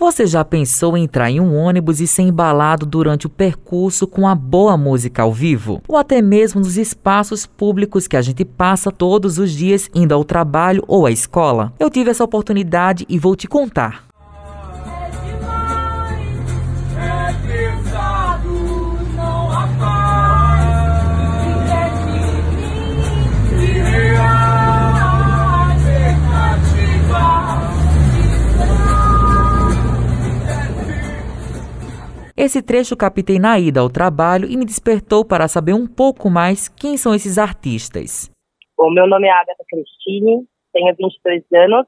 Você já pensou em entrar em um ônibus e ser embalado durante o percurso com a boa música ao vivo? Ou até mesmo nos espaços públicos que a gente passa todos os dias indo ao trabalho ou à escola? Eu tive essa oportunidade e vou te contar. Esse trecho captei na ida ao trabalho e me despertou para saber um pouco mais quem são esses artistas. O meu nome é Agatha Cristine, tenho 22 anos,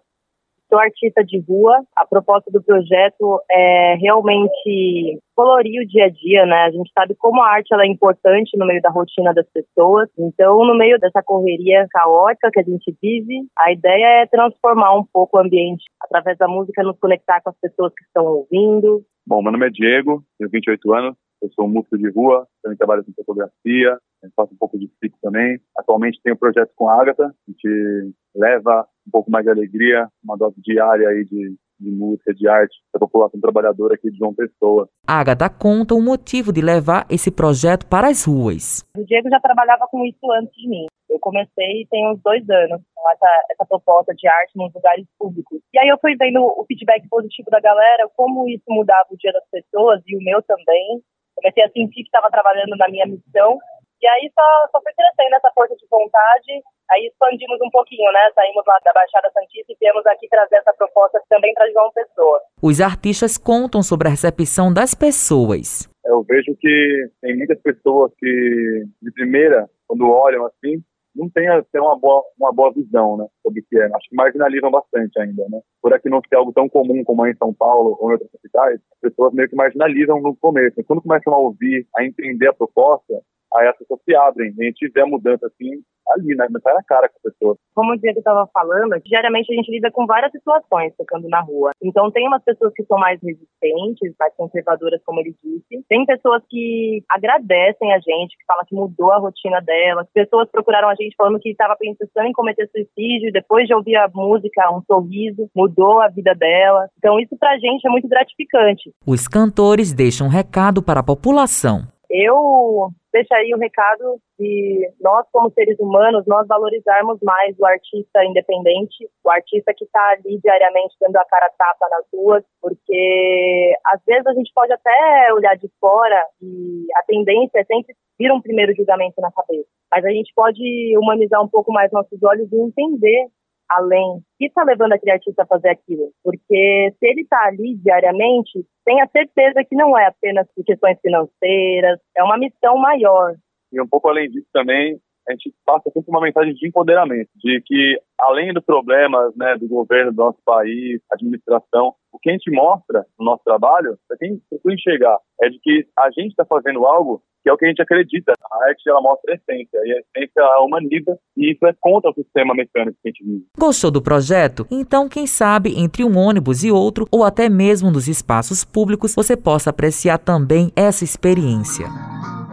sou artista de rua. A proposta do projeto é realmente colorir o dia a dia, né? A gente sabe como a arte ela é importante no meio da rotina das pessoas. Então, no meio dessa correria caótica que a gente vive, a ideia é transformar um pouco o ambiente através da música, nos conectar com as pessoas que estão ouvindo. Bom, meu nome é Diego, tenho 28 anos, eu sou músico de rua, também trabalho com fotografia, faço um pouco de circo também. Atualmente tenho um projeto com a Agatha, a gente leva um pouco mais de alegria, uma dose diária aí de, de música, de arte, da população trabalhadora aqui de João Pessoa. Agatha conta o motivo de levar esse projeto para as ruas. O Diego já trabalhava com isso antes de mim. Eu comecei tem uns dois anos com essa, essa proposta de arte nos lugares públicos. E aí eu fui vendo o feedback positivo da galera, como isso mudava o dia das pessoas e o meu também. Comecei a sentir que estava trabalhando na minha missão e aí só, só foi crescendo essa força de vontade, aí expandimos um pouquinho, né? Saímos lá da Baixada Santista e viemos aqui trazer essa proposta também para João Pessoa. Os artistas contam sobre a recepção das pessoas. Eu vejo que tem muitas pessoas que, de primeira, quando olham assim, não tem, tem uma, boa, uma boa visão né, sobre o que é. Acho que marginalizam bastante ainda. Né? Por aqui não ser algo tão comum como é em São Paulo ou em outras capitais, as pessoas meio que marginalizam no começo. Quando começam a ouvir, a entender a proposta, aí as pessoas se abrem. E a gente vê a mudança assim ali, né? Começar na cara com a pessoa. Como o Diego estava falando, diariamente a gente lida com várias situações tocando na rua. Então tem umas pessoas que são mais resistentes, mais conservadoras, como ele disse. Tem pessoas que agradecem a gente, que falam que mudou a rotina delas. Pessoas procuraram a gente falando que estava pensando em cometer suicídio e depois de ouvir a música, um sorriso, mudou a vida dela. Então isso pra gente é muito gratificante. Os cantores deixam um recado para a população. Eu deixaria o recado de nós, como seres humanos, nós valorizarmos mais o artista independente, o artista que está ali diariamente dando a cara tapa nas ruas, porque às vezes a gente pode até olhar de fora e a tendência é sempre vir um primeiro julgamento na cabeça. Mas a gente pode humanizar um pouco mais nossos olhos e entender além. Que está levando aquele artista a fazer aquilo? Porque se ele está ali diariamente, tenha certeza que não é apenas por questões financeiras, é uma missão maior. E um pouco além disso também, a gente passa sempre uma mensagem de empoderamento, de que além dos problemas né, do governo do nosso país, administração, que a gente mostra no nosso trabalho, para quem precisa enxergar, é de que a gente está fazendo algo que é o que a gente acredita. A arte ela mostra a essência, e a essência humaniza, e isso é contra o sistema mecânico que a gente vive. Gostou do projeto? Então, quem sabe, entre um ônibus e outro, ou até mesmo nos espaços públicos, você possa apreciar também essa experiência.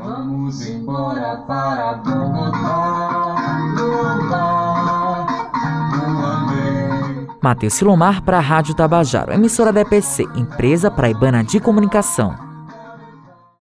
Vamos embora para Bogotá, Matheus Silomar para a Rádio Tabajaro, emissora da EPC, empresa praibana de comunicação.